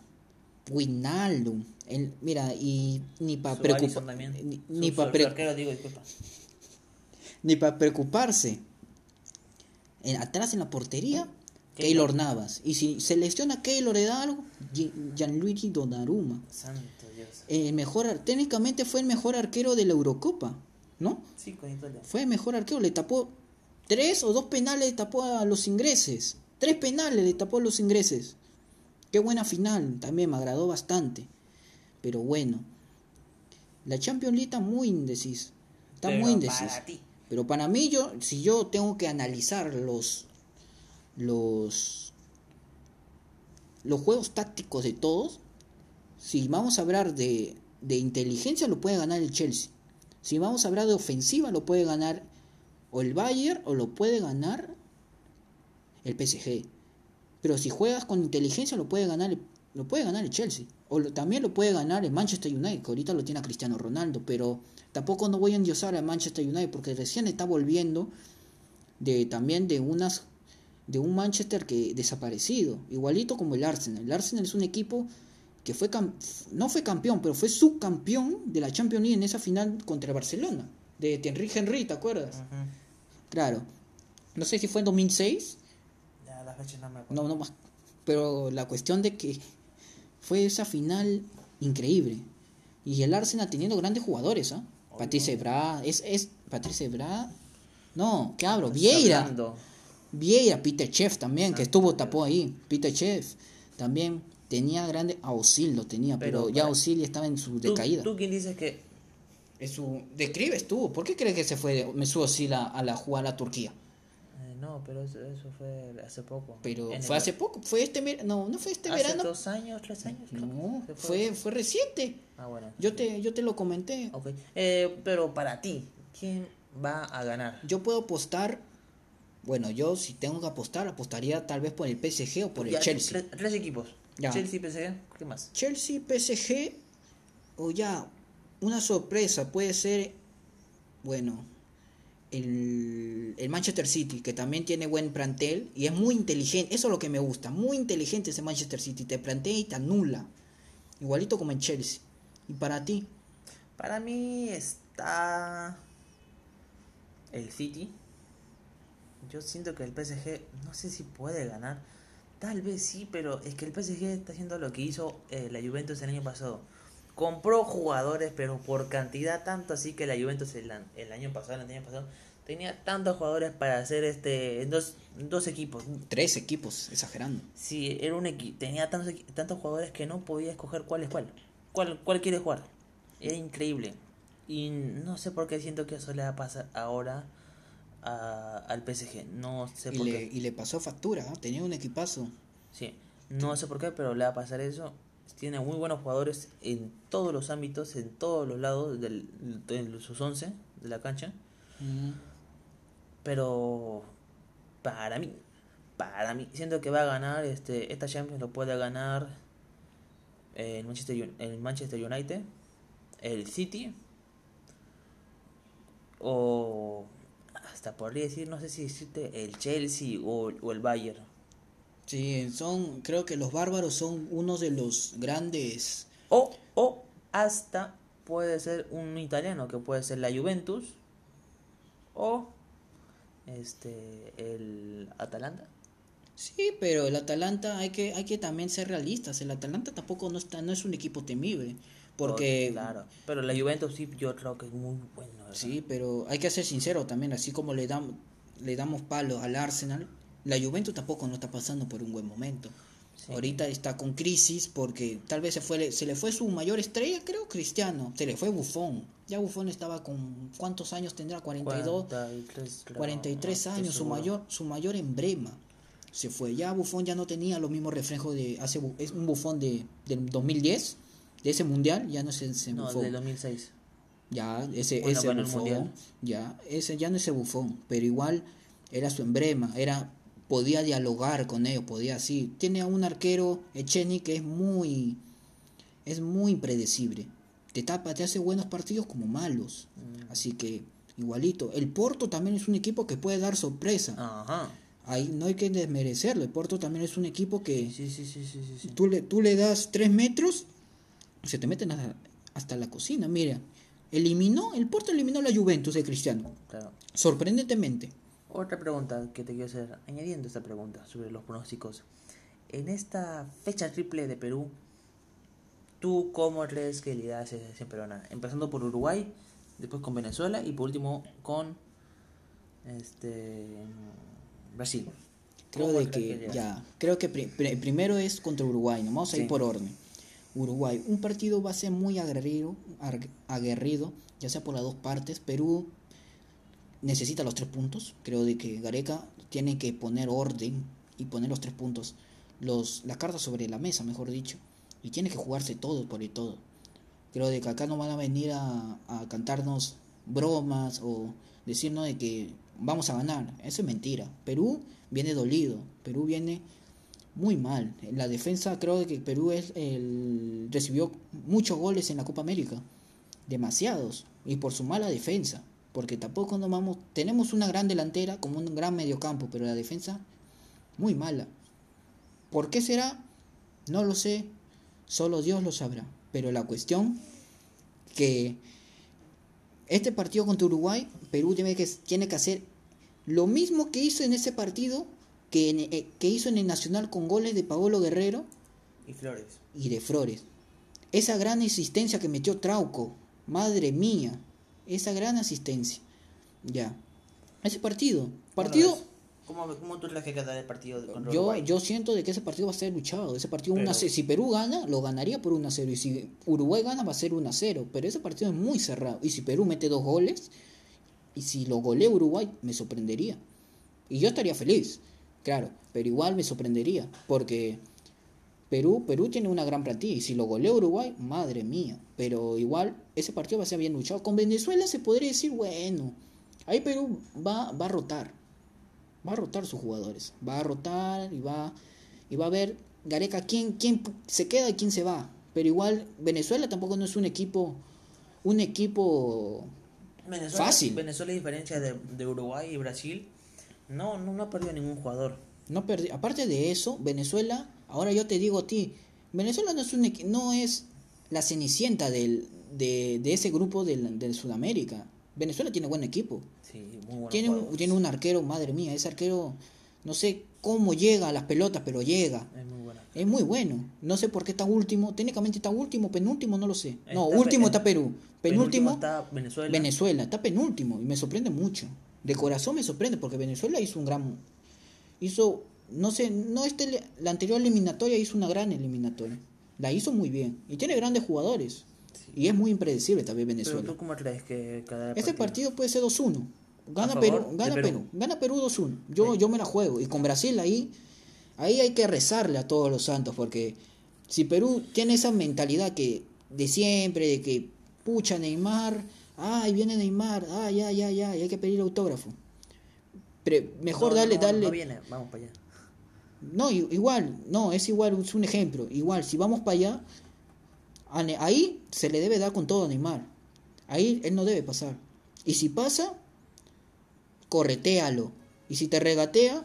S1: Wijnaldum, el- mira, y ni para preocupar, ni, para preocuparse. En, atrás en la portería,
S2: Keylor.
S1: Keylor Navas. Y si se lesiona Keylor le da algo, Gi- Gianluigi Donnarumma.
S2: Santo Dios.
S1: El mejor, técnicamente fue el mejor arquero de la Eurocopa, ¿no?
S2: Sí, con Italia.
S1: Fue el mejor arquero, le tapó tres o dos penales, le tapó a los ingleses. Tres penales le tapó los ingleses. Qué buena final, también me agradó bastante. Pero bueno, la Champions League está muy indecisa. Está
S2: Pero
S1: muy indecisa.
S2: Para ti.
S1: Pero para mí, yo, si yo tengo que analizar los, los, los juegos tácticos de todos, si vamos a hablar de, de inteligencia, lo puede ganar el Chelsea. Si vamos a hablar de ofensiva, lo puede ganar o el Bayern o lo puede ganar el PSG. Pero si juegas con inteligencia, lo puede ganar el, lo puede ganar el Chelsea. O lo- también lo puede ganar el Manchester United, que ahorita lo tiene a Cristiano Ronaldo. Pero tampoco no voy a endiosar al Manchester United porque recién está volviendo de también de unas de un Manchester que desaparecido, igualito como el Arsenal. El Arsenal es un equipo que fue cam- no fue campeón, pero fue subcampeón de la Champions League en esa final contra el Barcelona, de Thierry Henry, ¿te acuerdas? Claro. No sé si fue en 2006,
S2: No me acuerdo.
S1: no, no más. Pero la cuestión de que fue esa final increíble. Y el Arsenal teniendo grandes jugadores, ¿ah?
S2: Ay,
S1: Patrice. Evra, es, es Patrice Evra. No, ¿qué hablo? Vieira.
S2: hablando.
S1: Vieira, Peter Chef también, que estuvo, tapó ahí. Peter Chef también tenía grande. A Osil lo tenía, pero,
S2: Pero
S1: ya Osil estaba en su
S2: ¿Tú,
S1: decaída.
S2: ¿Tú quién dices que
S1: En su declive estuvo. ¿Por qué crees que se fue Mesut Osil a, a la jugar a Turquía?
S2: No, pero eso, eso fue hace poco.
S1: Pero fue
S2: el-
S1: hace poco, fue este no, no fue este
S2: hace
S1: verano.
S2: dos años, tres años.
S1: No, fue, fue reciente.
S2: Ah, bueno.
S1: Yo te, yo te lo comenté.
S2: Ok. Eh, pero para ti, ¿quién va a ganar?
S1: Yo puedo apostar. Bueno, yo si tengo que apostar, apostaría tal vez por el PSG o por el Chelsea.
S2: Tres, tres equipos.
S1: Ya.
S2: Chelsea, PSG, ¿qué más?
S1: Chelsea, PSG, o ya, una sorpresa puede ser, bueno, el, el Manchester City, que también tiene buen plantel y es muy inteligente. Eso es lo que me gusta. Muy inteligente ese Manchester City. Te plantea y te anula. Igualito como en Chelsea. ¿Y para ti?
S2: Para mí está el City. Yo siento que el PSG no sé si puede ganar. Tal vez sí, pero es que el PSG está haciendo lo que hizo eh, la Juventus el año pasado. Compró jugadores, pero por cantidad tanto así que la Juventus el, el año pasado, el año pasado, tenía tantos jugadores para hacer este dos, dos equipos.
S1: Tres equipos, exagerando.
S2: Sí, era un equipo, tenía tantos, tantos jugadores que no podía escoger cuál es cuál. ¿Cuál, cuál quiere jugar? Era increíble. Y no sé por qué siento que eso le va a pasar ahora al PSG. No sé
S1: por qué. Y le pasó factura, tenía un equipazo.
S2: Sí, no sé por qué, pero le va a pasar eso. Tiene muy buenos jugadores en todos los ámbitos, en todos los lados del, de sus 11 de la cancha. Pero para mí, para mí, siento que va a ganar este esta Champions lo puede ganar el Manchester, el Manchester United, el City o hasta podría decir, no sé si existe el Chelsea o, el Bayern.
S1: Sí, son, creo que los bárbaros son uno de los grandes.
S2: O, o hasta puede ser un italiano, que puede ser la Juventus o este el Atalanta.
S1: Sí, pero el Atalanta hay que hay que también ser realistas. El Atalanta tampoco no está no es un equipo temible. Porque...
S2: Claro, pero la Juventus sí, yo creo que es muy bueno.
S1: Sí, pero hay que ser sincero también, así como le, damos le damos palo al Arsenal, la Juventus tampoco no está pasando por un buen momento. Ahorita está con crisis porque tal vez se fue se le fue su mayor estrella, creo, Cristiano. Se le fue Buffon. Ya Buffon estaba con ¿cuántos años tendrá? 42 43, 43 años, su mayor su mayor emblema. Se fue. Ya Buffon ya no tenía los mismos reflejos de hace es un Buffon de del 2010 de ese mundial ya no es ese
S2: no, bufón. 2006.
S1: Ya, ese, ese bufón. Ya, ese ya no es ese bufón, pero igual era su emblema, era podía dialogar con ellos, podía así. Tiene a un arquero Echeni que es muy es muy impredecible. Te tapa, te hace buenos partidos como malos. Mm. Así que igualito. El Porto también es un equipo que puede dar sorpresa. Ajá. Ahí no hay que desmerecerlo. El Porto también es un equipo que
S2: sí, sí, sí, sí,
S1: Tú, le, tú le das tres metros se te meten hasta, la cocina. Mira, eliminó, el Porto eliminó la Juventus de Cristiano. Sorprendentemente.
S2: Otra pregunta que te quiero hacer, añadiendo esta pregunta sobre los pronósticos. En esta fecha triple de Perú, ¿tú cómo crees que le das siempre peruana? Empezando por Uruguay, después con Venezuela y por último con este Brasil.
S1: Creo de que, ya, creo que primero es contra Uruguay, ¿no? vamos a ir por orden. Uruguay. Un partido va a ser muy aguerrido, aguerrido, ya sea por las dos partes. Perú necesita los tres puntos. Creo de que Gareca tiene que poner orden y poner los tres puntos, los, las cartas sobre la mesa, mejor dicho. Y tiene que jugarse todo por el todo. Creo de que acá no van a venir a, a cantarnos bromas o decirnos de que vamos a ganar. Eso es mentira. Perú viene dolido. Perú viene muy mal. En la defensa creo que Perú es el, recibió muchos goles en la Copa América, demasiados, y por su mala defensa, porque tampoco nos vamos, tenemos una gran delantera como un gran mediocampo, pero la defensa muy mala. ¿Por qué será? No lo sé, solo Dios lo sabrá, pero la cuestión que este partido contra Uruguay, Perú tiene que, tiene que hacer lo mismo que hizo en ese partido que, eh, que hizo en el Nacional con goles de Paolo Guerrero
S2: y Flores.
S1: Y de Flores. Esa gran asistencia que metió Trauco, madre mía, esa gran asistencia. Ya. Ese partido. Partido.
S2: ¿Cómo, ¿Cómo, tú crees que quedará el partido
S1: con yo, yo siento de que ese partido va a ser luchado. Ese partido si Perú gana, lo ganaría por 1 a 0. Y si Uruguay gana, va a ser 1 a 0. Pero ese partido es muy cerrado. Y si Perú mete dos goles, y si lo golea Uruguay, me sorprendería. Y yo estaría feliz. Claro, pero igual me sorprendería, porque Perú, Perú tiene una gran plantilla y si lo golea Uruguay, madre mía, pero igual ese partido va a ser bien luchado. Con Venezuela se podría decir, bueno, ahí Perú va, va a rotar, va a rotar sus jugadores, va a rotar y va, y va a ver Gareca quién, quién se queda y quién se va. Pero igual Venezuela tampoco no es un equipo, un equipo
S2: Venezuela,
S1: Fácil.
S2: Venezuela, a diferencia de, de Uruguay y Brasil, no, no, no ha perdido ningún jugador.
S1: No perdi- Aparte de eso, Venezuela, ahora yo te digo a ti, Venezuela no es, un no es la cenicienta del, de, de ese grupo del, del Sudamérica. Venezuela tiene buen equipo.
S2: Sí, muy bueno.
S1: Tiene un, tiene un arquero, madre mía, ese arquero, no sé cómo llega a las pelotas, pero llega.
S2: Es muy bueno.
S1: Es muy bueno. No sé por qué está último. Técnicamente está último, penúltimo, no lo sé. No,
S2: Está
S1: último
S2: pe-
S1: está Perú. Penúltimo,
S2: está Venezuela.
S1: Venezuela. Está penúltimo. Y me sorprende mucho. De corazón me sorprende porque Venezuela hizo un gran... Hizo, no sé, no este, la anterior eliminatoria hizo una gran eliminatoria. La hizo muy bien. Y tiene grandes jugadores. Y es muy impredecible también
S2: Pero
S1: Venezuela.
S2: tú cómo crees que cada
S1: Ese partido puede ser 2-1. Gana Perú, gana
S2: Perú.
S1: Perú. gana Perú 2-1. Yo, yo me la juego. Y con Brasil ahí, ahí hay que rezarle a todos los santos, porque si Perú tiene esa mentalidad que de siempre, de que pucha Neymar, ay viene Neymar, ay ya, ya, ya, y hay que pedir autógrafo. Pero mejor
S2: No,
S1: darle,
S2: no,
S1: darle.
S2: No viene, vamos para allá.
S1: No, igual, no, es igual, es un ejemplo. Igual, si vamos para allá, ahí se le debe dar con todo a Neymar. Ahí él no debe pasar. Y si pasa, corretealo. Y si te regatea,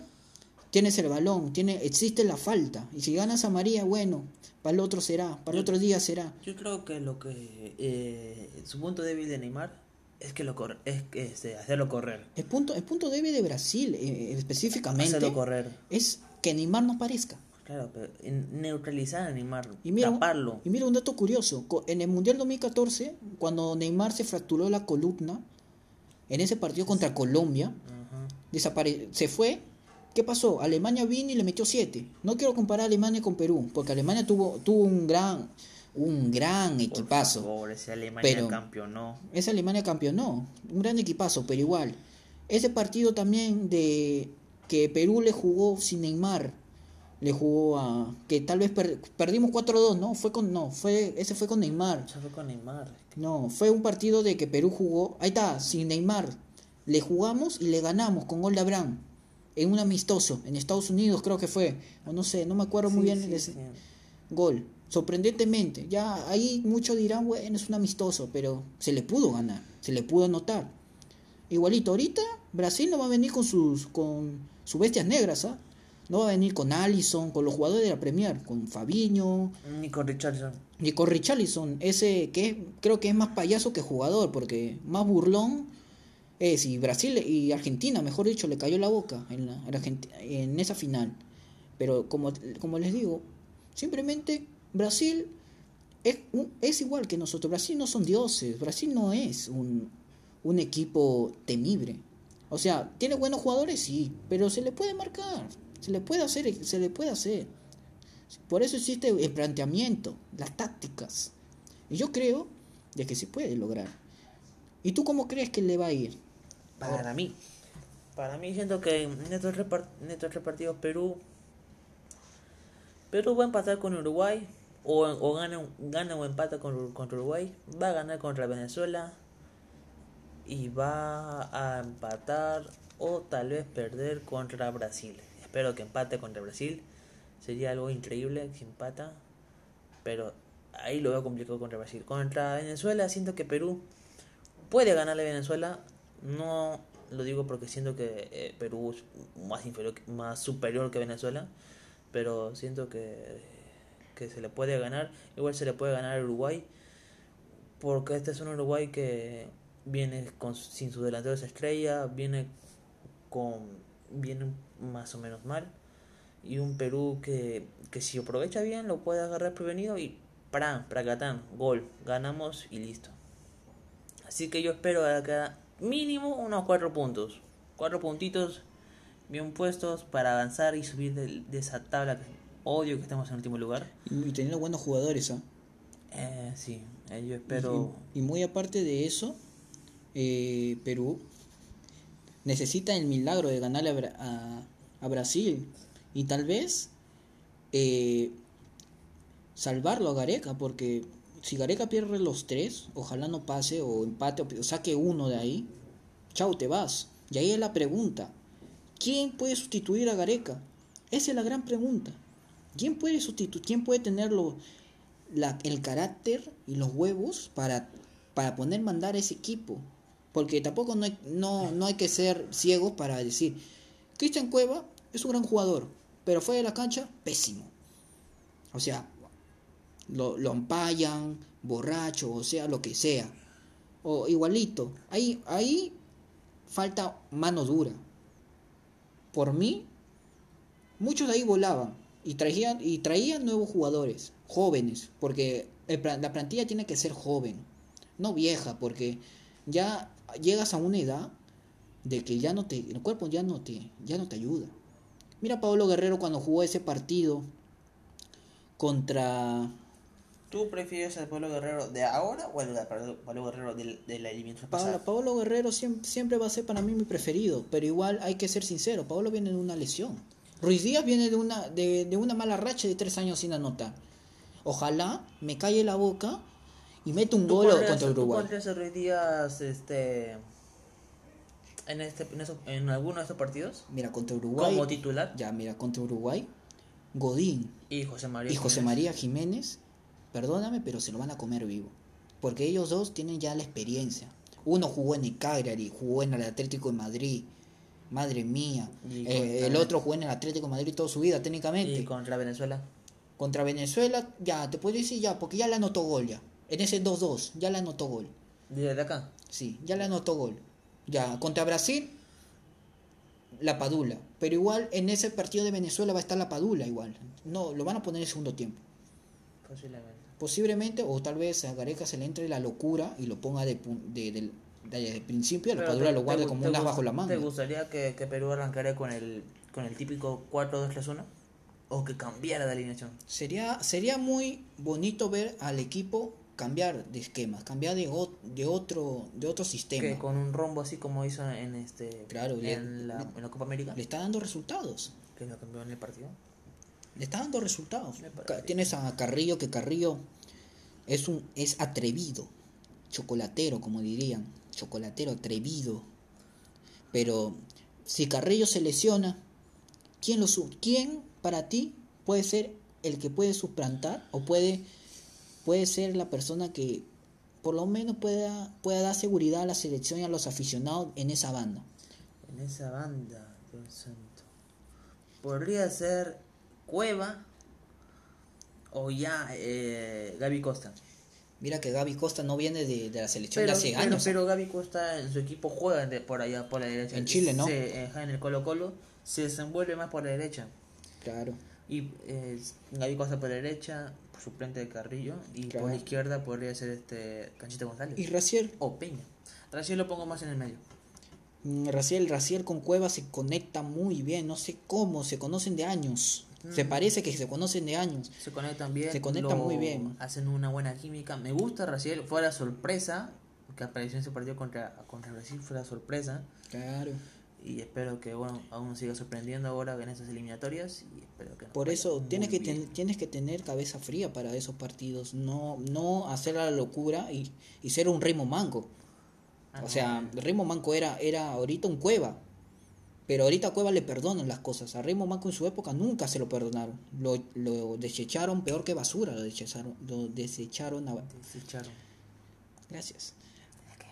S1: tienes el balón, tiene, existe la falta. Y si ganas a María, bueno, para el otro será, para el otro día será.
S2: Yo creo que lo que eh, su punto débil de Neymar es que lo corre, es que este, hacerlo correr.
S1: El punto, el punto débil de Brasil, eh, específicamente,
S2: Hacerlo correr.
S1: es que Neymar no aparezca.
S2: Claro, pero neutralizar a Neymar,
S1: Y mira,
S2: taparlo.
S1: y mira un dato curioso. En el Mundial 2014, cuando Neymar se fracturó la columna, en ese partido contra Colombia,
S2: Ajá.
S1: desapare se fue. ¿Qué pasó? Alemania vino y le metió 7. No quiero comparar Alemania con Perú, porque Alemania tuvo, tuvo un gran un gran
S2: Por
S1: equipazo.
S2: favor, ese Alemania
S1: Pero-
S2: campeonó.
S1: Esa Alemania campeonó, un gran equipazo, pero igual. Ese partido también de que Perú le jugó sin Neymar, le jugó a que tal vez per- perdimos 4-2, no, fue con no, fue ese fue con Neymar.
S2: Eso fue con Neymar.
S1: No, fue un partido de que Perú jugó, ahí está, sin Neymar. Le jugamos y le ganamos con gol de Abraham en un amistoso en Estados Unidos, creo que fue, o no sé, no me acuerdo muy bien
S2: sí,
S1: ese
S2: sí.
S1: gol. Sorprendentemente, ya ahí muchos dirán, bueno, es un amistoso, pero se le pudo ganar, se le pudo anotar. Igualito, ahorita Brasil no va a venir con sus con sus bestias negras, ¿ah? No va a venir con Allison, con los jugadores de la Premier, con Fabinho,
S2: Nico Richardson.
S1: ni con Richarlison, ese que es- creo que es más payaso que jugador, porque más burlón es, y Brasil y Argentina, mejor dicho, le cayó la boca en, la, en, esa final. Pero como, como les digo, simplemente Brasil es, un- es igual que nosotros. Brasil no son dioses, Brasil no es un, un equipo temible. O sea, tiene buenos jugadores, sí, pero se le puede marcar, se le puede hacer, se le puede hacer. Por eso existe el planteamiento, las tácticas. Y yo creo de que se puede lograr. ¿Y tú cómo crees que le va a ir?
S2: Para mí. Para mí siento que en estos, repar- en estos tres partidos Perú. Perú va a empatar con Uruguay. O, o gana, gana o empata con, contra Uruguay. Va a ganar contra Venezuela. Y va a empatar o tal vez perder contra Brasil. Espero que empate contra Brasil. Sería algo increíble si empata. Pero ahí lo veo complicado contra Brasil. Contra Venezuela siento que Perú puede ganarle a Venezuela. No lo digo porque siento que eh, Perú es más inferior, más superior que Venezuela, pero siento que, que se le puede ganar. Igual se le puede ganar a Uruguay, porque este es un Uruguay que viene con, sin su delantero esa estrella, viene con viene más o menos mal y un Perú que, que si aprovecha bien lo puede agarrar prevenido y ¡pram! ¡pracatán! gol, ganamos y listo. Así que yo espero acá mínimo unos cuatro puntos. Cuatro puntitos bien puestos para avanzar y subir de, de esa tabla que odio que estemos en último lugar.
S1: Y, y teniendo buenos jugadores, ¿ah?
S2: Eh, sí, eh, yo espero...
S1: Y, y muy aparte de eso, eh, Perú necesita el milagro de ganarle a, a- Brasil. Y tal vez eh, salvarlo a Gareca, porque si Gareca pierde los tres, ojalá no pase o empate o saque uno de ahí, chao, te vas. Y ahí es la pregunta, ¿quién puede sustituir a Gareca? Esa es la gran pregunta. ¿Quién puede sustituir? ¿Quién puede tenerlo la, el carácter y los huevos para, para poner mandar a ese equipo? Porque tampoco no hay, no, no hay que ser ciegos para decir, Cristian Cueva es un gran jugador, pero fue de la cancha pésimo. O sea, lo, lo borracho, o sea, lo que sea. O igualito. Ahí, ahí falta mano dura. Por mí, muchos ahí volaban y traían, y traían nuevos jugadores, jóvenes, porque la plantilla tiene que ser joven, no vieja, porque ya llegas a una edad de que ya no te, el cuerpo ya no te, ya no te ayuda. Mira a Pablo Guerrero cuando jugó ese partido contra...
S2: ¿Tú prefieres al Pablo Guerrero de ahora o al Pablo Guerrero de, la eliminación pasada?
S1: Pablo Guerrero siempre, siempre va a ser para mí mi preferido, pero igual hay que ser sincero, Pablo viene de una lesión. Ruiz Díaz viene de una, de, de una mala racha de tres años sin anotar. Ojalá me calle la boca y mete un gol contra Uruguay.
S2: ¿Tú Díaz este, en, este, en, en alguno de estos partidos?
S1: Mira, contra Uruguay.
S2: Como titular.
S1: Ya, mira, contra Uruguay, Godín
S2: y José María,
S1: y José Jiménez. María Jiménez, perdóname, pero se lo van a comer vivo. Porque ellos dos tienen ya la experiencia. Uno jugó en el Cagliari, jugó en el Atlético de Madrid. Madre mía. Eh, el otro jugó en el Atlético de Madrid toda su vida, técnicamente.
S2: ¿Y contra Venezuela?
S1: Contra Venezuela, ya, te puedo decir ya, porque ya le anotó gol ya. En ese 2-2, ya le anotó gol.
S2: ¿Desde acá?
S1: Sí, ya le anotó gol. Ya, contra Brasil, la Padula. Pero igual en ese partido de Venezuela va a estar la Padula igual. No, lo van a poner en segundo tiempo.
S2: Posiblemente.
S1: Posiblemente, o tal vez a Gareca se le entre la locura y lo ponga de, de, de, principio, la Padula lo guarde como un as bajo la mano.
S2: ¿Te gustaría que, que Perú arrancara con el, con el típico 4-2-3-1? ¿O que cambiara de alineación?
S1: Sería, sería muy bonito ver al equipo cambiar de esquemas, cambiar de, de otro de otro sistema.
S2: Que con un rombo así como hizo en este claro, en, la, en la Copa América.
S1: Le está dando resultados.
S2: Que lo cambió en el partido.
S1: Le está dando resultados. Tienes a Carrillo que Carrillo es un es atrevido, chocolatero como dirían, chocolatero atrevido. Pero si Carrillo se lesiona, ¿quién lo quién para ti puede ser el que puede suplantar o puede puede ser la persona que por lo menos pueda, pueda dar seguridad a la selección y a los aficionados en esa banda.
S2: En esa banda, Dios santo. Podría ser Cueva o ya eh, Gaby Costa.
S1: Mira que Gaby Costa no viene de, la selección de hace
S2: años. Pero Gaby Costa en su equipo juega por allá, por la derecha.
S1: En Chile, ¿no?
S2: en el Colo Colo se desenvuelve más por la derecha.
S1: Claro.
S2: Y eh, Gaby Costa por la derecha, suplente de Carrillo y por la izquierda podría ser este Canchita González.
S1: ¿Y Raciel?
S2: O Peña. Raciel lo pongo más en el medio.
S1: Mm, Raciel, Raciel con Cueva se conecta muy bien, no sé cómo, se conocen de años. Se mm. parece que se conocen de años.
S2: Se conectan bien.
S1: Se conectan muy bien.
S2: Hacen una buena química. Me gusta Raciel, fue la sorpresa que apareció en ese partido contra, contra Brasil, fue la sorpresa.
S1: Claro
S2: y espero que bueno aún siga sorprendiendo ahora en esas eliminatorias y espero que
S1: por eso tienes que tienes que tener cabeza fría para esos partidos no no hacer la locura y, y ser un ritmo manco o sea ritmo manco era era ahorita un cueva pero ahorita a Cueva le perdonan las cosas. A Ritmo Manco en su época nunca se lo perdonaron. Lo, lo desecharon peor que basura. Lo desecharon. Lo desecharon. A...
S2: Desecharon.
S1: Gracias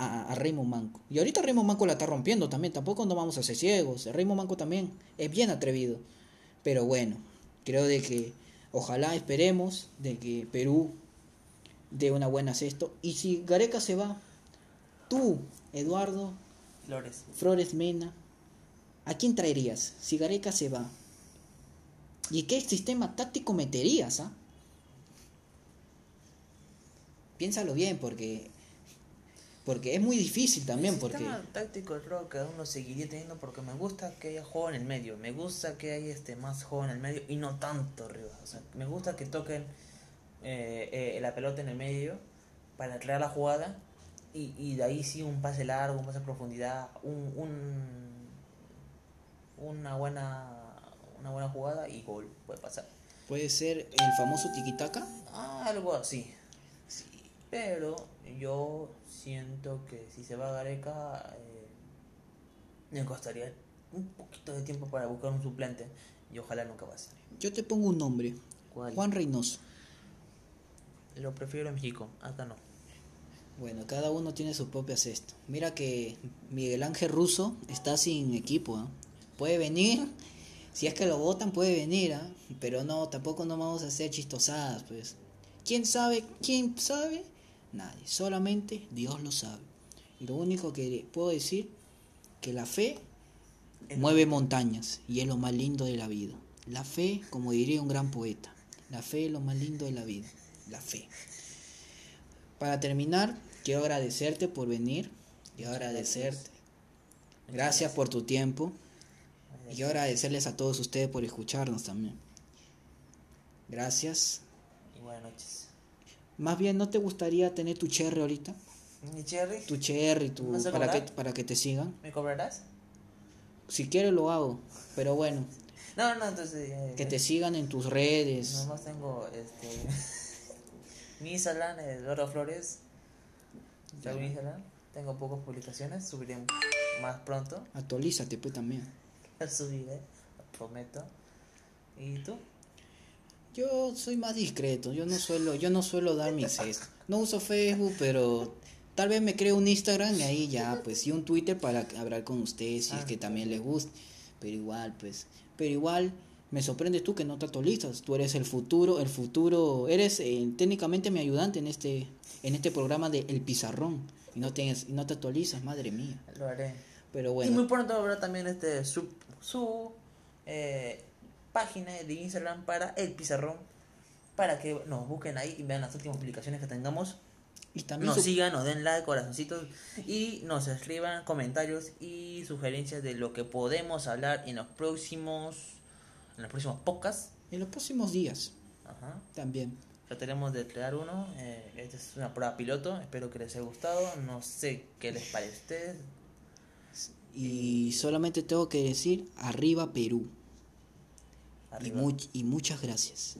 S1: a, Raymond Manco. Y ahorita Raymond Manco la está rompiendo también, tampoco no vamos a ser ciegos. Raymond Manco también es bien atrevido. Pero bueno, creo de que ojalá esperemos de que Perú dé una buena cesto. Y si Gareca se va, tú, Eduardo
S2: Flores,
S1: Flores Mena, ¿a quién traerías si Gareca se va? ¿Y qué sistema táctico meterías? Ah? Piénsalo bien, porque porque es muy difícil también. El porque...
S2: táctico creo que uno seguiría teniendo porque me gusta que haya juego en el medio. Me gusta que haya este más juego en el medio y no tanto arriba. O sea, me gusta que toquen eh, eh, la pelota en el medio para crear la jugada y, y, de ahí sí un pase largo, un pase a profundidad, un, un, una, buena, una buena jugada y gol puede pasar.
S1: ¿Puede ser el famoso tiquitaca?
S2: Ah, algo así. Pero yo siento que si se va a Gareca, eh, me costaría un poquito de tiempo para buscar un suplente y ojalá nunca pase.
S1: Yo te pongo un nombre. Juan Reynoso.
S2: Lo prefiero en México, acá no.
S1: Bueno, cada uno tiene su propia cesta. Mira que Miguel Ángel Russo está sin equipo. ¿ah? Puede venir, si es que lo votan puede venir, ¿ah? pero no, tampoco no vamos a hacer chistosadas, pues. ¿Quién sabe? ¿Quién sabe? Nadie, solamente Dios lo sabe. Y lo único que puedo decir, que la fe mueve montañas y es lo más lindo de la vida. La fe, como diría un gran poeta, la fe es lo más lindo de la vida, la fe. Para terminar, quiero agradecerte por venir, quiero agradecerte. Gracias por tu tiempo y quiero agradecerles a todos ustedes por escucharnos también. Gracias.
S2: Y buenas noches.
S1: Más bien, ¿no te gustaría tener tu cherry ahorita?
S2: ¿Mi cherry?
S1: Tu cherry, tu,
S2: ¿Me vas a
S1: para, que, para que te sigan.
S2: ¿Me cobrarás?
S1: Si quieres lo hago, pero bueno,
S2: No, no, entonces. eh,
S1: que te sigan en tus redes.
S2: Nomás tengo este. mi Instagram, Eduardo Flores. Tengo mi Instagram. Tengo pocas publicaciones. Subiré más pronto.
S1: Actualízate pues también.
S2: Subiré, prometo. ¿Y tú?
S1: Yo soy más discreto, yo no suelo, yo no suelo dar mis esto. No uso Facebook, pero tal vez me creo un Instagram y ahí ya, pues, y un Twitter para hablar con ustedes si es
S2: Ah,
S1: que también les gusta. Pero igual, pues, pero igual me sorprendes tú que no te actualizas. Tú eres el futuro, el futuro, eres eh, técnicamente mi ayudante en este, en este programa de El Pizarrón y no tienes, y no te actualizas, madre mía.
S2: Lo haré.
S1: Pero
S2: Y
S1: bueno.
S2: muy pronto habrá también este su, su eh, página de Instagram para el pizarrón. Para que nos busquen ahí y vean las últimas publicaciones que tengamos.
S1: Y también
S2: Nos
S1: su-
S2: sigan, nos den like, corazoncitos y nos escriban comentarios y sugerencias de lo que podemos hablar en los próximos en los próximos podcasts.
S1: en los próximos días
S2: Ajá.
S1: también.
S2: Trataremos de crear uno. eh, esta es una prueba piloto. Espero que les haya gustado. No sé qué les parece a ustedes.
S1: Y solamente tengo que decir, arriba Perú. Y, much- y muchas gracias.